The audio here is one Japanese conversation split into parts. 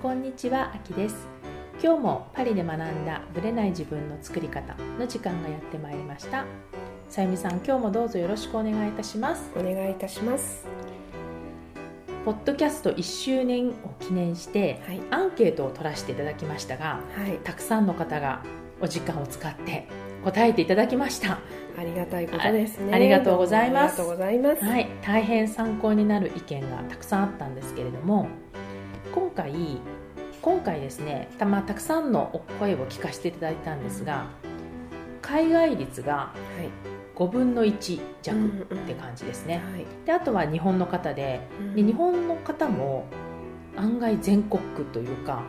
こんにちは、あきです。今日もパリで学んだブレない自分の作り方の時間がやってまいりました。さゆみさん、今日もどうぞよろしくお願いいたします。お願いいたします。ポッドキャスト1周年を記念して、はい。アンケートを取らせていただきましたがはい。たくさんの方がお時間を使って答えていただきました。ありがたいことですね。あありがとうございます。どうもありがとうございます。はい、大変参考になる意見がたくさんあったんですけれども今回今回ですねた,、まあ、たくさんのお声を聞かせていただいたんですが海外率がはい。5分の1弱って感じですね、はい。であとは日本の方でで日本の方も本外全国区というか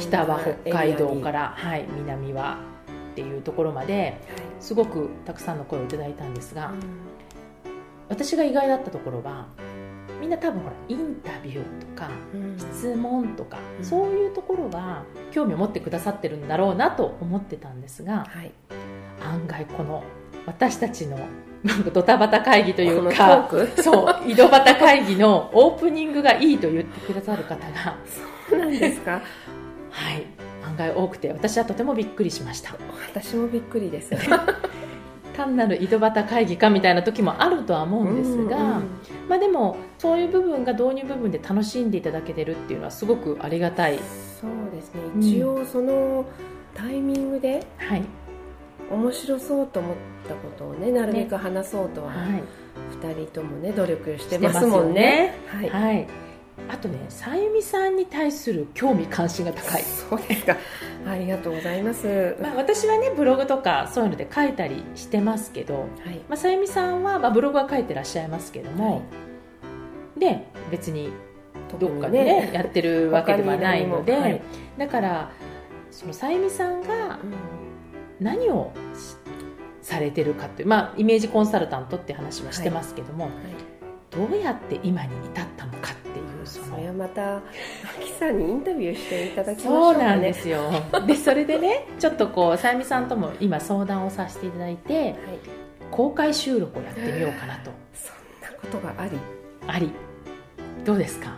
北は北海道かエら、はい、南はっていうところまですごくたくさんの声をいただいたんですが、私が意外だったところはみんな多分ほらインタビューとか質問とか、うん。そういうところは興味を持ってくださってるんだろうなと思ってたんですがはい。案外この私たちのなんかドタバタ会議というか そう井戸端会議のオープニングがいいと言ってくださる方がそうなんですか？はい。案外多くて私はとてもびっくりしました。私もびっくりです 単なる井戸端会議かみたいな時もあるとは思うんですが、うんうんまあ、でもそういう部分が導入部分で楽しんでいただけてるっていうのはすごくありがたい、そうですね。うん。一応そのタイミングではい。面白そうと思ったことをねなるべく話そうとははい、2人ともね努力してますもんね。はい。はい、あとねさゆみさんに対する興味関心が高い、そうですかありがとうございます。まあ、私はねブログとかそういうので書いたりしてますけど、はい。まあ、さゆみさんは、まあ、ブログは書いてらっしゃいますけども、で別にどっかでね やってるわけではないので、はい。だからそのさゆみさんが何をしされてるかという、まあ、イメージコンサルタントって話はしてますけども、どうやって今に至ったのかっていうそのそれはまた秋さんにインタビューしていただきましょそううかねなんですよ。でそれでねちょっとこうさゆみさんとも今相談をさせていただいてはい、公開収録をやってみようかなと。そんなことがあり？あり。どうですか？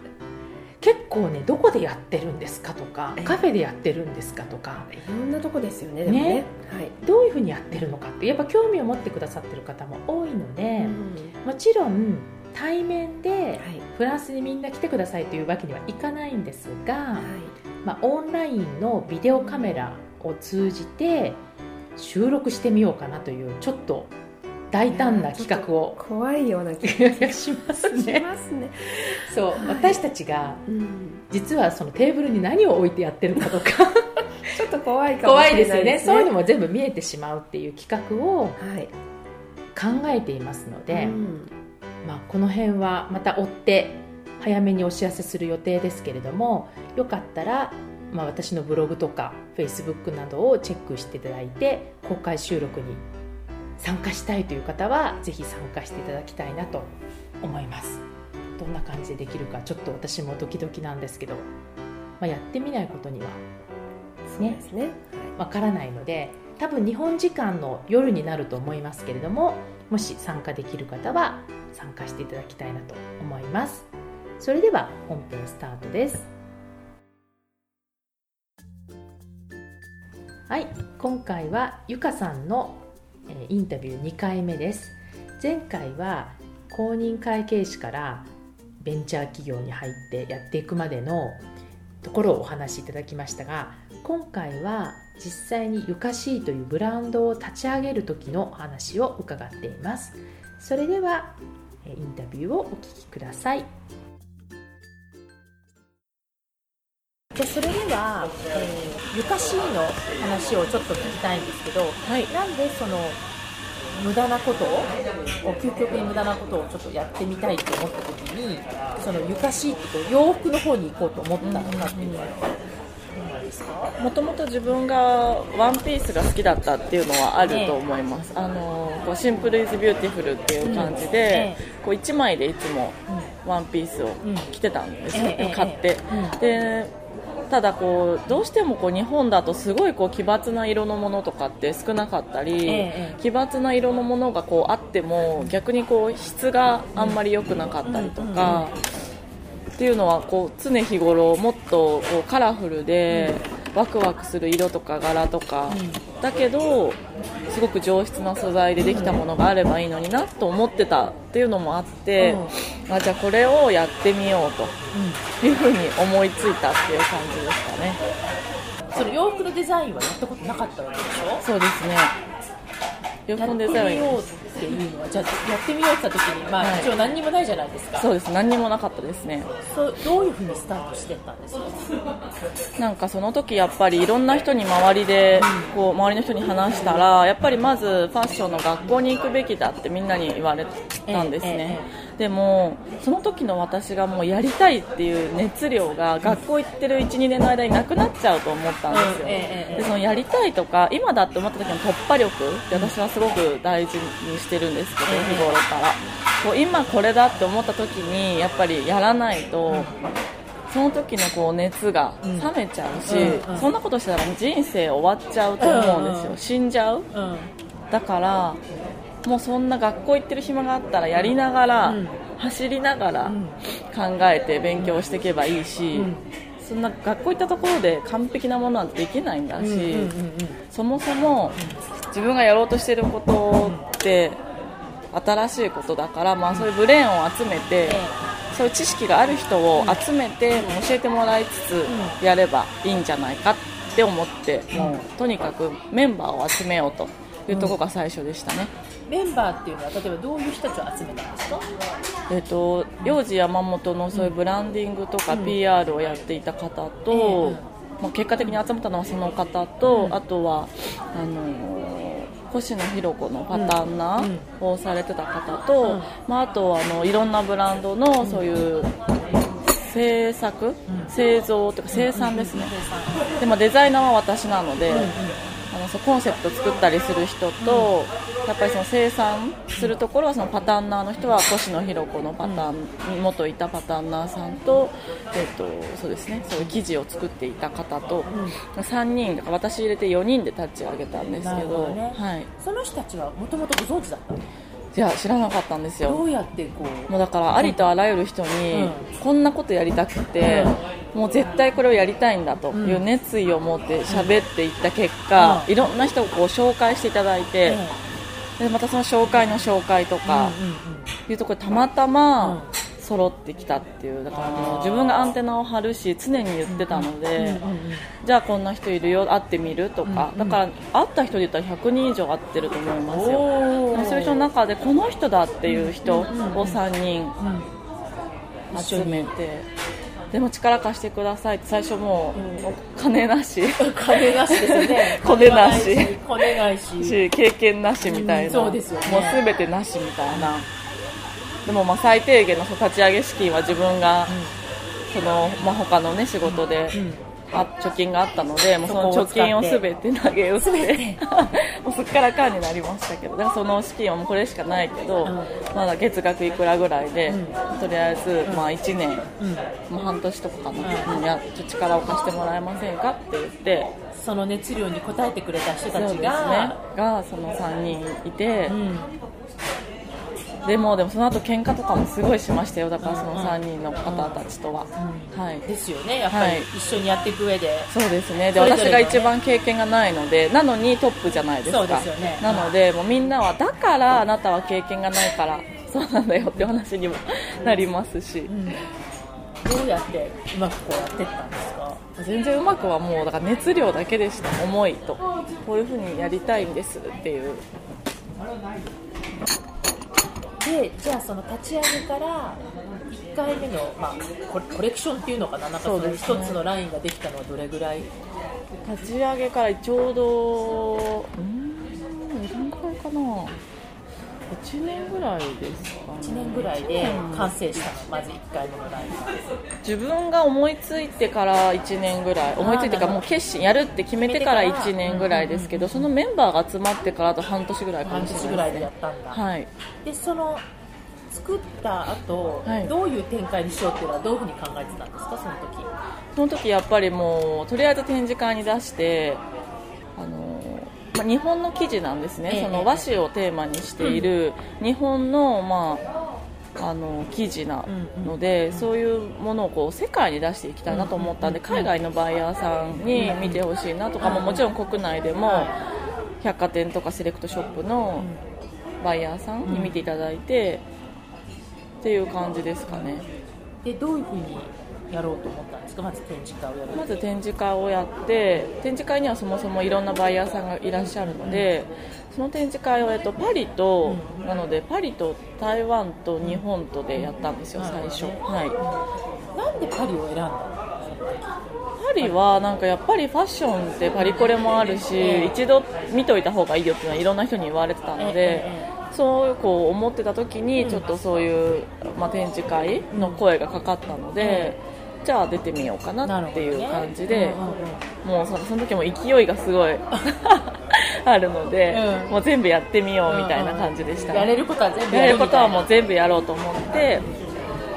結構ねどこでやってるんですかとかええ。カフェでやってるんですかとか。いろんなとこですよねでもね。ね。はい。どういうふうにやってるのかってやっぱ興味を持ってくださってる方も多いので、うん。もちろん対面ではい。フランスにみんな来てくださいというわけにはいかないんですが、はい。まあ、オンラインのビデオカメラを通じて収録してみようかなというちょっと大胆な企画を怖いような気がします しねますね、そう、はい。私たちがうん、実はそのテーブルに何を置いてやってるかとか ちょっと怖いかも怖しれないいですよね。そういうのも全部見えてしまうっていう企画をはい。考えていますので、うんまあ、この辺はまた追って早めにお知らせする予定ですけれどもよかったら、まあ、私のブログとかフェイスブックなどをチェックしていただいて公開収録に参加したいという方はぜひ参加していただきたいなと思います。どんな感じでできるかちょっと私もドキドキなんですけど、まあ、やってみないことにはそうですね。わからないので多分日本時間の夜になると思いますけれどももし参加できる方は参加していただきたいなと思います。それでは本編スタートです。はい今回はゆかさんのインタビュー2回目です。前回は公認会計士からベンチャー企業に入ってやっていくまでのところをお話しいただきましたが今回は実際にゆかしいというブランドを立ち上げる時の話を伺っています。それではインタビューをお聞きください。じゃあそれでは、えーゆかしいの話をちょっと聞きたいんですけど、なんでその無駄なことを究極に無駄なことをちょっとやってみたいと思った時にそのゆかしいってこう洋服の方に行こうと思ったのかっていうのは。もともと自分がワンピースが好きだったっていうのはあると思います、あのこう simple is beautiful っていう感じで、えこう1枚でいつもワンピースをうん。着てたんですえね、え買って、うん。でただこうどうしてもこう日本だとすごいこう奇抜な色のものとかって少なかったり、ええ奇抜な色のものがこうあっても逆にこう質があんまり良くなかったりとか、っていうのはこう常日頃もっとこうカラフルでワクワクする色とか柄とか、だけどすごく上質な素材でできたものがあればいいのになと思ってたっていうのもあって、あじゃあこれをやってみようと。いうふうに思いついたっていう感じですかね。その洋服のデザインはやったことなかったわけでしょ？そうですね。洋服のデザインっていうのはじゃあやってみようって言った時にまあ、はい。一応何にもないじゃないですか。そうです。何にもなかったですね。そうどういうふうにスタートしてったんですか？なんかその時やっぱりいろんな人に周りでこう周りの人に話したらやっぱりまずファッションの学校に行くべきだってみんなに言われたんですね、でもその時の私がもうやりたいっていう熱量が学校行ってる12年の間になくなっちゃうと思ったんですよ、でそのやりたいとか今だって思った時の突破力って私はすごく大事にしてるんですけど、ええ日頃から。こう今これだって思った時にやっぱりやらないと、その時のこう熱が冷めちゃうし、そんなことしたら人生終わっちゃうと思うんですよ、死んじゃう。うん。だからもうそんな学校行ってる暇があったらやりながら、うん。走りながらん。考えて勉強していけばいいし、うん。そんな学校行ったところで完璧なものなんてできないんだし、そもそも自分がやろうとしていることって新しいことだから、まあ、そういうブレーンを集めて、そういう知識がある人を集めて教えてもらいつつやればいいんじゃないかって思って、もうとにかくメンバーを集めようというところが最初でしたね。メンバーっていうのは例えばどういう人たちを集めたんですか？えっと、幼児山本のそういうブランディングとか PR をやっていた方と、ええ。まあ、結果的に集まったのはその方と、あとはあのー星野ひろ子のパターンナーをされてた方と、うん。まあ、あとはあのいろんなブランドのそういう制作、製造というか生産ですね、でまあデザイナーは私なので、あのそうコンセプト作ったりする人と、やっぱりその生産するところはそのパターンナーの人は越野ひろ子のパターン、元いたパターンナーさんと,、えっとそうですね、そういう記事を作っていた方と、3人だから私入れて4人で立ち上げたんですなけどね。はい、その人たちはもともとご存知だったの？いや知らなかったんですよ。どうやってこう？もうだからありとあらゆる人にうん。こんなことやりたくて、もう絶対これをやりたいんだという熱意を持って喋っていった結果、うん。いろんな人をこう紹介していただいて、でまたその紹介の紹介とかいうところでたまたま揃ってきたっていうだからもう自分がアンテナを張るし常に言ってたので、じゃあこんな人いるよ会ってみるとか、だから会った人で言ったら100人以上会ってると思いますよ。そういう人の中でこの人だっていう人を3人うん集めて、でも力貸してくださいって最初もう、お金なし。金なしですよね。コネなしコネないし。し経験なしみたいな、うんそうですよね。もう全てなしみたいなでもまあ最低限の立ち上げ資金は自分が、そのまあ、他のね仕事で、あ貯金があったのでもうその貯金を全て投げ打って。もうすっからかんになりましたけど。だからその資金はもうこれしかないけど、まだ月額いくらぐらいで、とりあえず、まあ、1年、まあ、半年とかかな、うん。いやちょっと力を貸してもらえませんかって言って。その熱量に応えてくれた人たちそうですね。ががその3人いて、うんでもでもその後喧嘩とかもすごいしましたよ。だからその3人の方たちとは、はい。ですよねやっぱり。はい。一緒にやっていく上で、そうですね。で私が一番経験がないのでなのにトップじゃないですか。そうですよね。なのでもうみんなはだからあなたは経験がないからそうなんだよって話にもなりますし、どうやってうまくこうやっていったんですか？全然うまくはもうだから熱量だけでした。思いと。こういうふうにやりたいんですっていうでじゃあその立ち上げから1回目の、まあ、コレコレクションっていうのかな？なんかその一そうですね。つのラインができたのはどれぐらい？立ち上げからちょうどうーんどんくらいかな？1年ぐらいですかね。1年ぐらいで完成したのまず1回目のラインが自分が思いついてから1年ぐらい思いついてからもう決心やるって決めてから決めてから。1年ぐらいですけどそのメンバーが集まってからあと半年ぐらいか半もしれない年ぐらいでやったんだ、はい。でその作った後、はい。どういう展開にしようっていうのはどういうふうに考えてたんですかその時。その時やっぱりもうとりあえず展示会に出してまあ、日本の記事なんですね、ええその和紙をテーマにしている日本の、まあ、あの生地なので、そういうものをこう世界に出していきたいなと思ったんで、海外のバイヤーさんに見てほしいなとかももちろん国内でも百貨店とかセレクトショップのバイヤーさんに見ていただいて、っていう感じですかね。でどういうふうにやろうと思ったんですか？まず展示会をやるまず展示会をやって展示会にはそもそもいろんなバイヤーさんがいらっしゃるので、その展示会を、えっと、パリと、なのでパリと台湾と日本とでやったんですよ、最初、はい、なんでパリを選んだのパリはなんかやっぱりファッションってパリコレもあるし、一度見といた方がいいよっていうのはいろんな人に言われてたので、そうこう思ってた時にちょっとそういう、まあ、展示会の声がかかったので、じゃあ出てみようかなっていう感じで、もうそのその時も勢いがすごい あるので、うん。もう全部やってみようみたいな感じでした、やれることは全部やれることはもう全部やろうと思って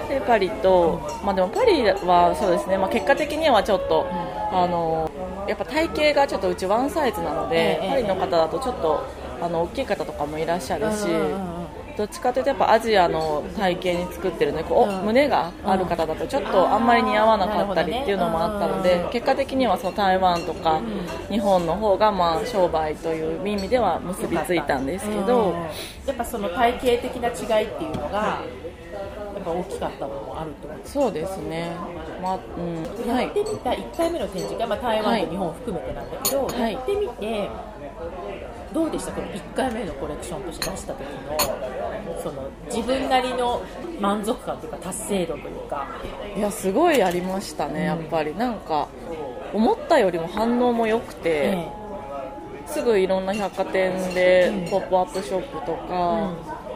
でパリと、まあ、でもパリはそうですね、まあ、結果的にはちょっと、あのやっぱ体型がちょっとうちワンサイズなので、ええ。パリの方だとちょっとあの大きい方とかもいらっしゃるし、うんうんうんどっちかというとやっぱアジアの体型に作ってるのでこう、うん。胸がある方だとちょっとあんまり似合わなかったりっていうのもあったので、結果的にはその台湾とか日本の方がまあ商売という意味では結びついたんですけど、うん。やっぱその体型的な違いっていうのがやっぱ大きかったのもあると思うんですそうですね、まあうん。はい。やってみた1回目の展示会、まあ、台湾と日本を含めてなんだけど、はい。やってみてどうでした？この1回目のコレクションとして出した時のその自分なりの満足感というか達成度というか。いやすごいありましたね、やっぱり。なんか思ったよりも反応も良くて、えすぐいろんな百貨店でうん。ポップアップショップとか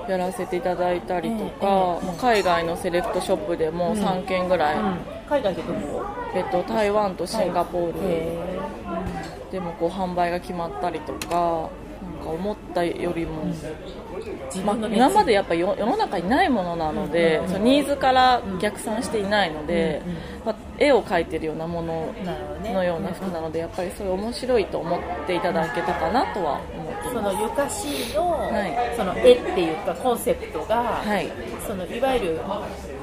やらせていただいたりとか、海外のセレクトショップでも3軒ぐらい、海外でどこ？えっと、台湾とシンガポール。へでもこう販売が決まったりとかか思ったよりも、ま今までやっぱ世世の中にないものなので、そのニーズから逆算していないので、まあ絵を描いてるようなもののような服なのでやっぱりそれ面白いと思っていただけたかなとは思いそます。のゆかしいの,、はい。その絵っていうかコンセプトが、はい。そのいわゆる、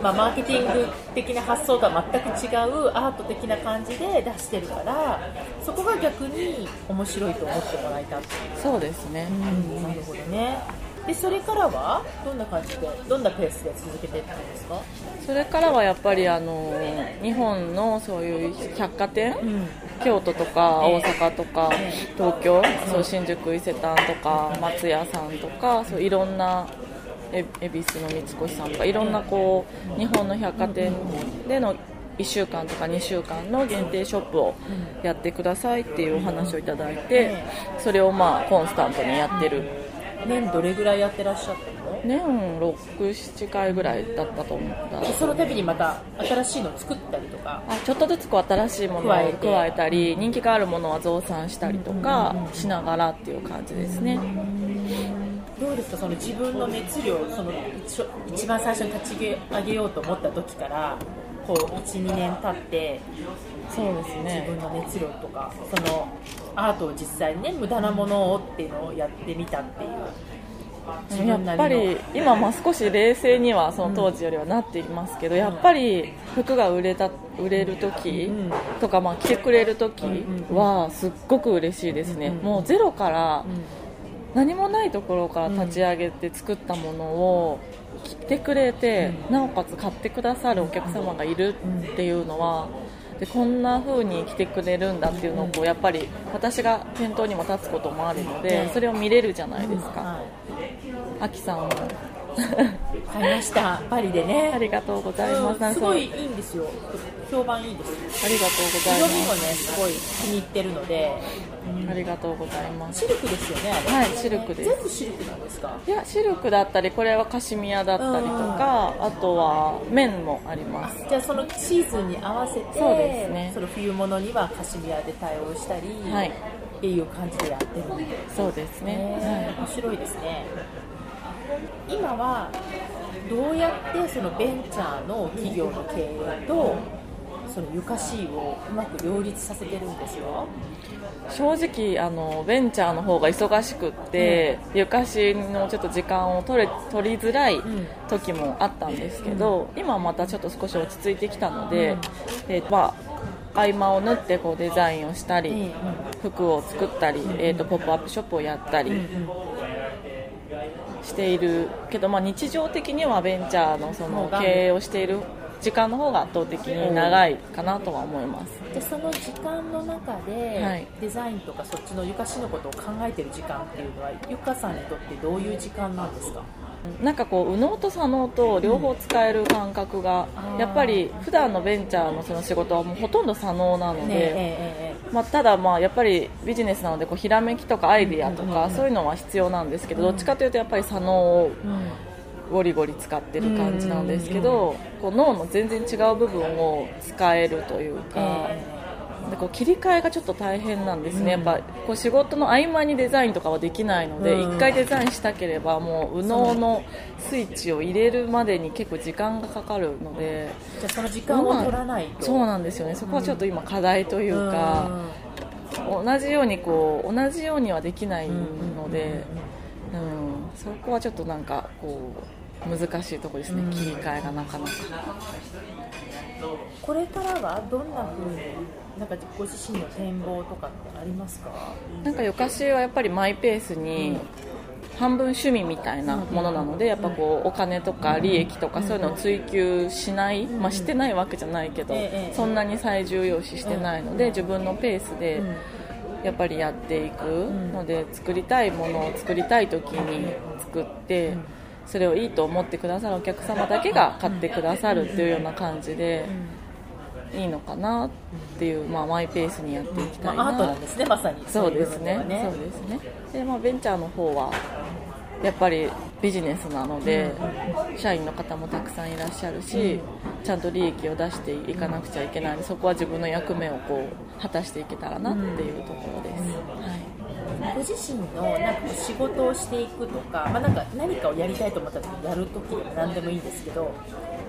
まあ、マーケティング的な発想とは全く違うアート的な感じで出してるからそこが逆に面白いと思ってもらえたそうですね、なるほどねでそれからはどんな感じでどんなペースで続けていったんですか、それからはやっぱりあの日本のそういう百貨店、京都とかええ。大阪とかえ東京、そう新宿伊勢丹とか松屋さんとかそういろんなえ恵比寿の三越さんとかいろんなこう日本の百貨店での1週間とか2週間の限定ショップをやってくださいっていうお話をいただいてそれをまあコンスタントにやってる年どれぐらいやってらっしゃったの？年67回ぐらいだったと思った。でその度にまた新しいのを作ったりとか？あちょっとずつこう新しいものを加えたり人気があるものは増産したりとかしながらっていう感じですね。どうですか？その自分の熱量その一一番最初に立ち上げようと思った時からこう12年経ってそうです自ね分の熱量とかそのアートを実際にね無駄なものをっていうのをやってみたっていう。自やっぱり今も少し冷静にはその当時よりはなっていますけど、やっぱり服が売れた売れる時うんとか、まあ、着てくれる時うんはすっごく嬉しいですね、うん。もうゼロからうん何もないところから立ち上げて作ったものを着てくれて、なおかつ買ってくださるお客様がいるっていうのはでこんな風に着てくれるんだっていうのをこうやっぱり私が店頭にも立つこともあるのでそれを見れるじゃないですか。はあきさんも。い買いました。パリでね。ありがとうございます。すごいいいんですよ評判いいですありがとうござい色味もねます。ごい気に入ってるのでありがとうございます。シルクですよねはい、シルクです。全部シルクなんですか？いや、シルクだったり、これはカシミヤだったりとか、あとは綿もあります。じゃあそのシーズンに合わせてそうですね。その冬物にはカシミヤで対応したり、はい。っていう感じでやってるんでそうですね。ね面白いですね。今はどうやってそのベンチャーの企業の経営とそのゆかしをうまく両立させてるんですよ。正直あのベンチャーの方が忙しくって、うん、ゆかしのちょっと時間を取れ取りづらい時もあったんですけど、うん、今またちょっと少し落ち着いてきたので、うん、えー、まあ、合間を縫ってこうデザインをしたり、服を作ったり、えーと、ポップアップショップをやったり。しているけど、まあ、日常的にはベンチャーのその経営をしている時間の方が圧倒的に長いかなとは思います。でその時間の中で、デザインとかそっちのゆかしのことを考えてる時間っていうのはゆかさんにとってどういう時間なんですか？なんかこう右脳と左脳と両方使える感覚が、うん、やっぱり普段のベンチャーのその仕事はもうほとんど左脳なので、ねえー、まあ、ただまあやっぱりビジネスなのでこうひらめきとかアイディアとかそういうのは必要なんですけど、どっちかというとやっぱり左脳をゴリゴリ使ってる感じなんですけど、こう脳の全然違う部分を使えるというか。でこう切り替えがちょっと大変なんですね、やっぱこう仕事の合間にデザインとかはできないので、1回デザインしたければもう右脳のスイッチを入れるまでに結構時間がかかるのでじゃその時間を取らないと。そうなんですよね。そこはちょっと今課題というか、同じようにこう同じようにはできないので、うん、そこはちょっとなんかこう難しいところですね、切り替えがなかなか。これからはどんなふうになんかご自身の展望とかってありますか？なんかよかしはやっぱりマイペースに、半分趣味みたいなものなので、やっぱこうお金とか利益とかそういうのを追求しない、まあ、してないわけじゃないけど、そんなに最重要視してないので、自分のペースでやっぱりやっていくので、作りたいものを作りたい時に作って。それをいいと思ってくださるお客様だけが買ってくださるっていうような感じで。いいのかなっていう、まあ、マイペースにやっていきたいな、まあ、アートなんですねまさに。そうですね、ね、そうですね。で、まあ、ベンチャーの方はやっぱりビジネスなので、社員の方もたくさんいらっしゃるし、ちゃんと利益を出していかなくちゃいけないのでそこは自分の役目をこう果たしていけたらなっていうところです、はいご自身のなんか仕事をしていくとか,、まあ、なんか何かをやりたいと思った時にやるときでも何でもいいんですけど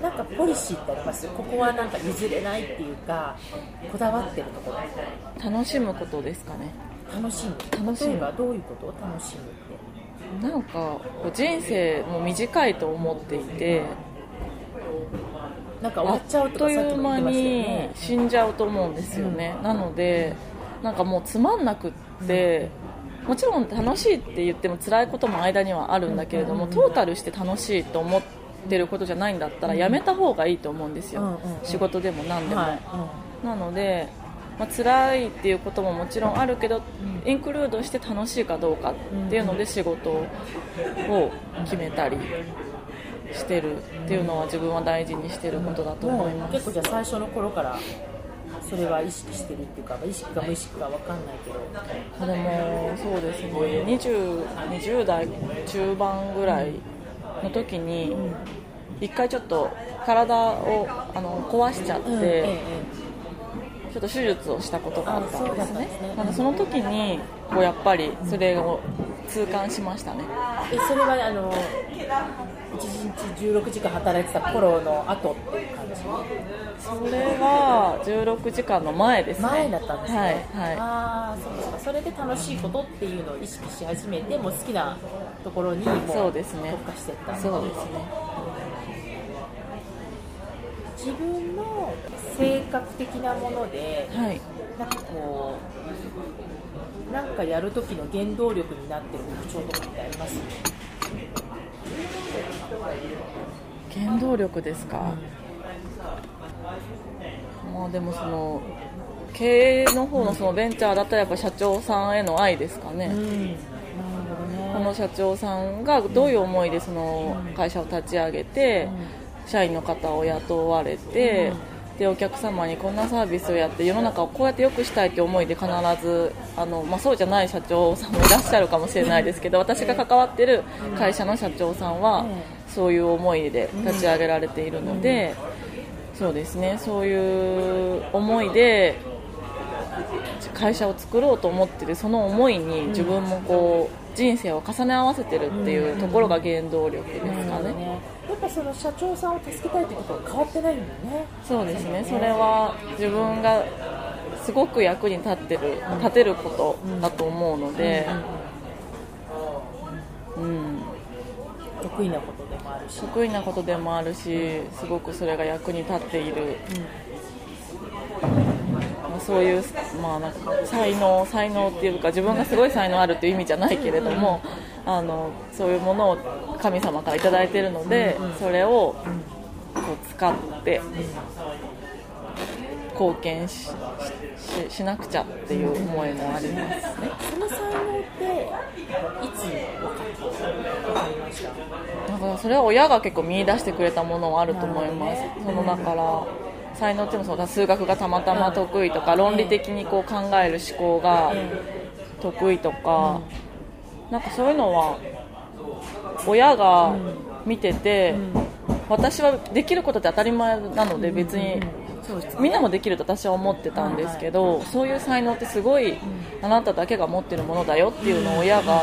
なんかポリシーってあります？ここはなんか譲れないっていうかこだわってるところ？楽しむことですかね。楽しむ？楽しむ。はどういうこと？を楽しむって。なんか人生も短いと思っていてなんか終わっちゃうという間に死んじゃうと思うんですよね、うん、なのでなんかもうつまんなくって、もちろん楽しいって言っても辛いことも間にはあるんだけれども、トータルして楽しいと思ってることじゃないんだったらやめた方がいいと思うんですよ、仕事でも何でも、なので、まあ辛いっていうことももちろんあるけど、インクルードして楽しいかどうかっていうので仕事を決めたりしてるっていうのは自分は大事にしてることだと思います、結構じゃあ最初の頃からそれは意識してるっていうか意識か無意識か分かんないけど。でもそうですね。20, 20代中盤ぐらいの時に一回ちょっと体をあの壊しちゃって、うんええ、ちょっと手術をしたことがあったんですね。なのでその時にこうやっぱりそれを痛感しましたね。えそれはあの1日16時間働いてた頃の後っていう感じそれは16時間の前ですね。前だったんですね、はいはい、ああそうですか。それで楽しいことっていうのを意識し始めてもう好きなところにもう特化していったそうですね自分の性格的なもので、はい、なんかこうなんかやる時の原動力になってる特徴とかってあります？原動力ですか、うん、まあでもその経営の方のそのベンチャーだったらやっぱ社長さんへの愛ですかね、うん、この社長さんがどういう思いでその会社を立ち上げて、社員の方を雇われて、でお客様にこんなサービスをやって世の中をこうやって良くしたいという思いで必ずあの、まあ、そうじゃない社長さんもいらっしゃるかもしれないですけど私が関わっている会社の社長さんはそういう思いで立ち上げられているのでそうですね。そういう思いで会社を作ろうと思っているその思いに自分もこう人生を重ね合わせてるっていうところが原動力ですかね。ぱその社長さんを助けたいということは変わってないんだよね。そうですね。それは自分がすごく役に立ってる立てることだと思うので、うん得意なことでもあるし。得意なことでもあるしすごくそれが役に立っている、まあ、そういう、まあ、なんか才能才能っていうか自分がすごい才能あるっていう意味じゃないけれども、あのそういうものを神様から頂いているので、それをこう使って貢献しししなくちゃっていう思いもありますね。その才能っていつ分かりましただからそれは親が結構見出してくれたものはあると思います、そのだから才能っていうのもそうだ数学がたまたま得意とか、論理的にこう考える思考が得意とか、なんかそういうのは親が見てて、私はできることって当たり前なので別に、みんなもできると私は思ってたんですけど、そういう才能ってすごい、あなただけが持ってるものだよっていうのを親が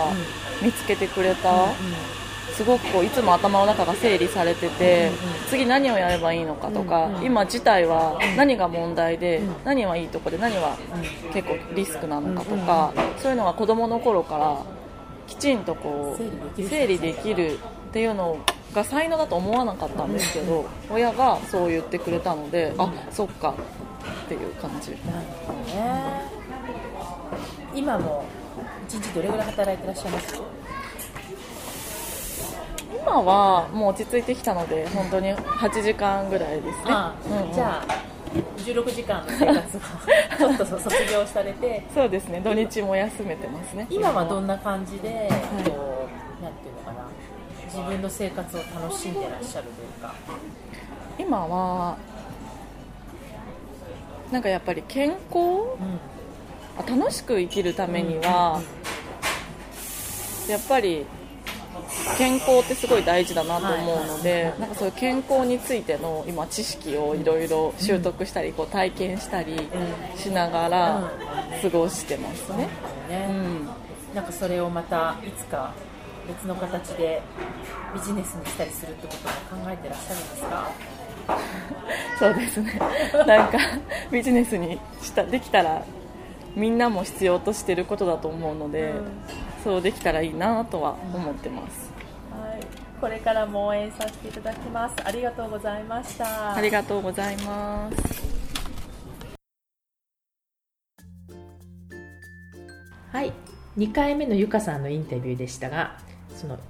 見つけてくれた、すごくこういつも頭の中が整理されてて、次何をやればいいのかとか、今自体は何が問題で、何はいいとこで何は結構リスクなのかとか、そういうのが子供の頃からきちんとこう整理できるっていうのが才能だと思わなかったんですけど、親がそう言ってくれたので、あそっかっていう感じ。なるほどね。今も一日どれぐらい働いてらっしゃいます？今はもう落ち着いてきたので本当に8時間ぐらいですね、あうんうん。じゃあ16時間の生活をちょっと卒業されて。そうですね。土日も休めてますね。今はどんな感じで、こうなんていうのかな。自分の生活を楽しんでらっしゃるというか。今はなんかやっぱり健康？あ楽しく生きるためには、やっぱり健康ってすごい大事だなと思うので、なんかそういう健康についての今知識をいろいろ習得したり、こう体験したりしながら過ごしてますね。ねうん。なんかそれをまたいつか別の形でビジネスにしたりするってことも考えてらっしゃるんですか？そうですね。なんかビジネスにしたできたらみんなも必要としてることだと思うので、そうできたらいいなとは思ってます、はい。これからも応援させていただきます。ありがとうございました。ありがとうございます。はい、2回目のゆかさんのインタビューでしたがその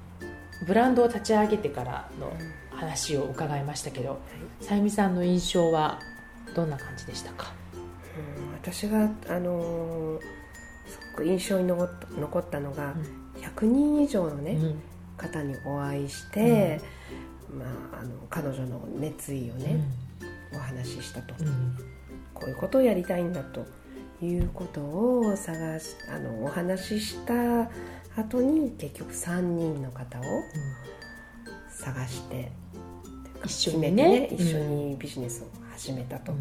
ブランドを立ち上げてからの話を伺いましたけど、さゆみさんの印象はどんな感じでしたか、うん私が、あのーすごく印象に残った残ったのが、100人以上のね、うん。方にお会いして、まあ、あの彼女の熱意をね、お話ししたと、うん。こういうことをやりたいんだということを探しあのお話しした後に結局3人の方を探して、一緒に決めてね一緒にビジネスを始めたと。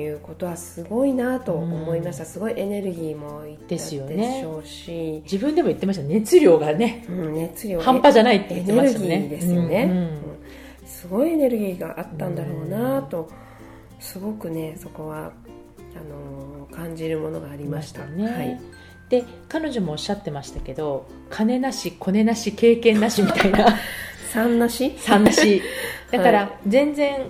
いうことはすごいなと思いました、すごいエネルギーもいったでしよねょうし、自分でも言ってました。熱量がね。うん、熱量半端じゃないって言ってましたね。エネルギーですよね、うんうん。うんすごいエネルギーがあったんだろうなとすごくねそこはあのー感じるものがありました。ね、はい、で彼女もおっしゃってましたけど金なしコネなし経験なしみたいな。3なし？3なし。だから全然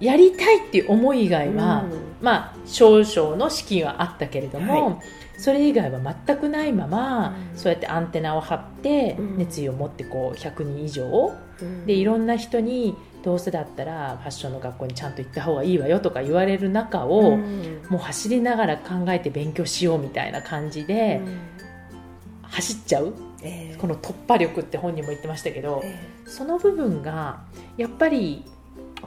やりたいっていう思い以外は、うん。まあ少々の資金はあったけれども、はい。それ以外は全くないまま、うん。そうやってアンテナを張って、うん。熱意を持ってこう100人以上うん。でいろんな人にどうせだったらファッションの学校にちゃんと行った方がいいわよとか言われる中を、うん。もう走りながら考えて勉強しようみたいな感じでうん。走っちゃう。えーこの突破力って本人も言ってましたけどえ。その部分がやっぱり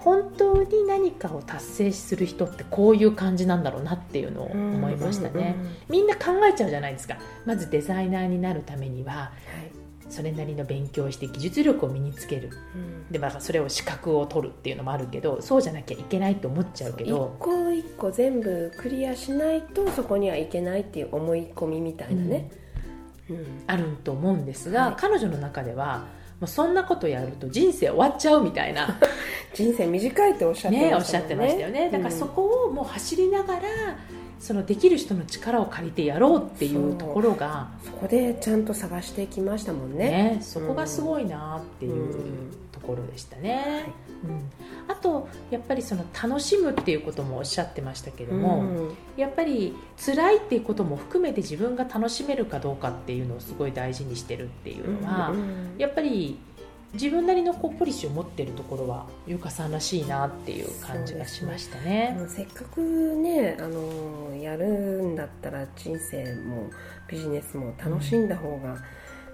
本当に何かを達成する人ってこういう感じなんだろうなっていうのをー思いましたね。うんうんうんみんな考えちゃうじゃないですか。まずデザイナーになるためにははい。それなりの勉強をして技術力を身につける。うん。で、まあ、それを資格を取るっていうのもあるけどそうじゃなきゃいけないと思っちゃうけ一ど個一個全部クリアしないとそこにはいけないっていう思い込みみたいなね、うん。あると思うんですが、はい。彼女の中ではうそんなことやると人生終わっちゃうみたいな人生短いっておっしゃってましたね。おっしゃってましたよね。だからそこをもう走りながらそのできる人の力を借りてやろうっていうところがそこでちゃんと探してきましたもんね。ねそこがすごいなっていうところでしたね、うん、あとやっぱりその楽しむっていうこともおっしゃってましたけども、うん、やっぱり辛いっていうことも含めて自分が楽しめるかどうかっていうのをすごい大事にしてるっていうのは、やっぱり自分なりのこうポリシーを持っているところは優香さんらしいなっていう感じがしましたね、ね、せっかくねあのやるんだったら人生もビジネスも楽しんだ方が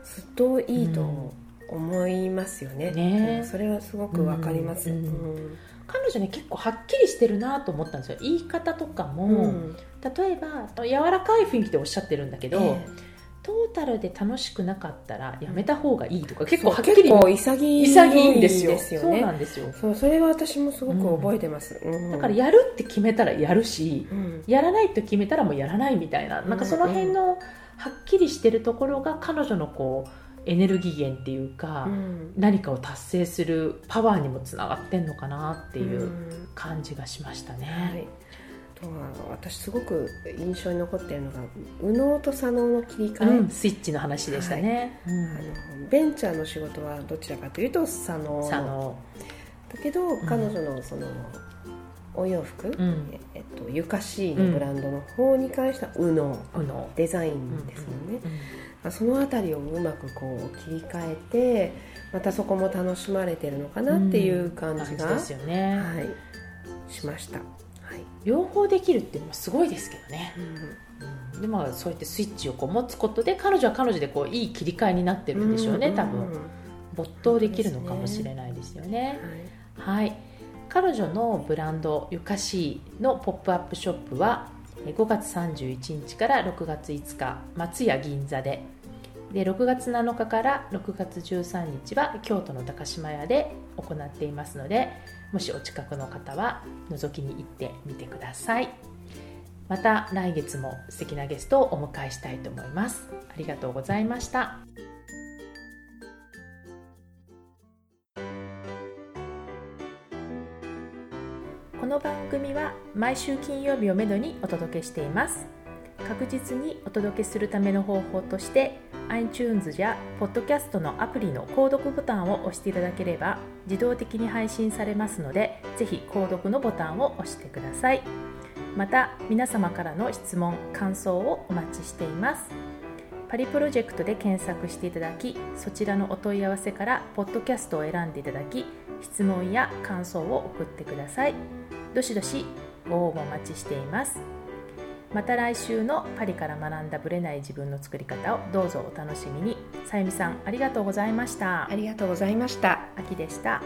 ずっといいと思いますよね。うんね、それはすごくわかります、うんうん彼女ね結構はっきりしてるなと思ったんですよ。言い方とかも、例えば柔らかい雰囲気でおっしゃってるんだけど、えートータルで楽しくなかったらやめた方がいいとか、結構はっきり潔い潔いんですよ。そう。なんですよ。そうそれは私もすごく覚えてます、うん、だからやるって決めたらやるし、うん、やらないと決めたらもうやらないみたいな。なんかその辺のはっきりしてるところが彼女のこうエネルギー源っていうか、うん、何かを達成するパワーにもつながってんのかなっていう感じがしましたね。はいとは私すごく印象に残っているのが右脳と左脳の切り替え、うん、スイッチの話でしたね、はい。うん、あのベンチャーの仕事はどちらかというと左脳左脳。だけど、彼女のそのお洋服、うん、えっと、ゆかしいのブランドの方に関しては右脳、うん、デザインですよね、うん、その辺りをうまくこう切り替えてまたそこも楽しまれてるのかなっていう感じが、ですよね、はい、しました両方できるっていうのはすごいですけどね、うん、でまあそうやってスイッチをこう持つことで彼女は彼女でこういい切り替えになってるんでしょうね、多分。没頭できるのかもしれないですよね、はい、はい、彼女のブランドゆかしいのポップアップショップは5月31日から6月5日松屋銀座で。で6月7日から6月13日は京都の高島屋で行っていますのでもしお近くの方は覗きに行ってみてください。また来月も素敵なゲストをお迎えしたいと思います。ありがとうございました。この番組は毎週金曜日をめどにお届けしています。確実にお届けするための方法として iTunes や Podcast のアプリの購読ボタンを押していただければ自動的に配信されますのでぜひ購読のボタンを押してください。また皆様からの質問感想をお待ちしています。パリプロジェクトで検索していただきそちらのお問い合わせからポッドキャストを選んでいただき質問や感想を送ってください。どしどしご応募お待ちしています。また来週のパリから学んだブレない自分の作り方をどうぞお楽しみに。さゆみさんありがとうございました。ありがとうございました。秋でした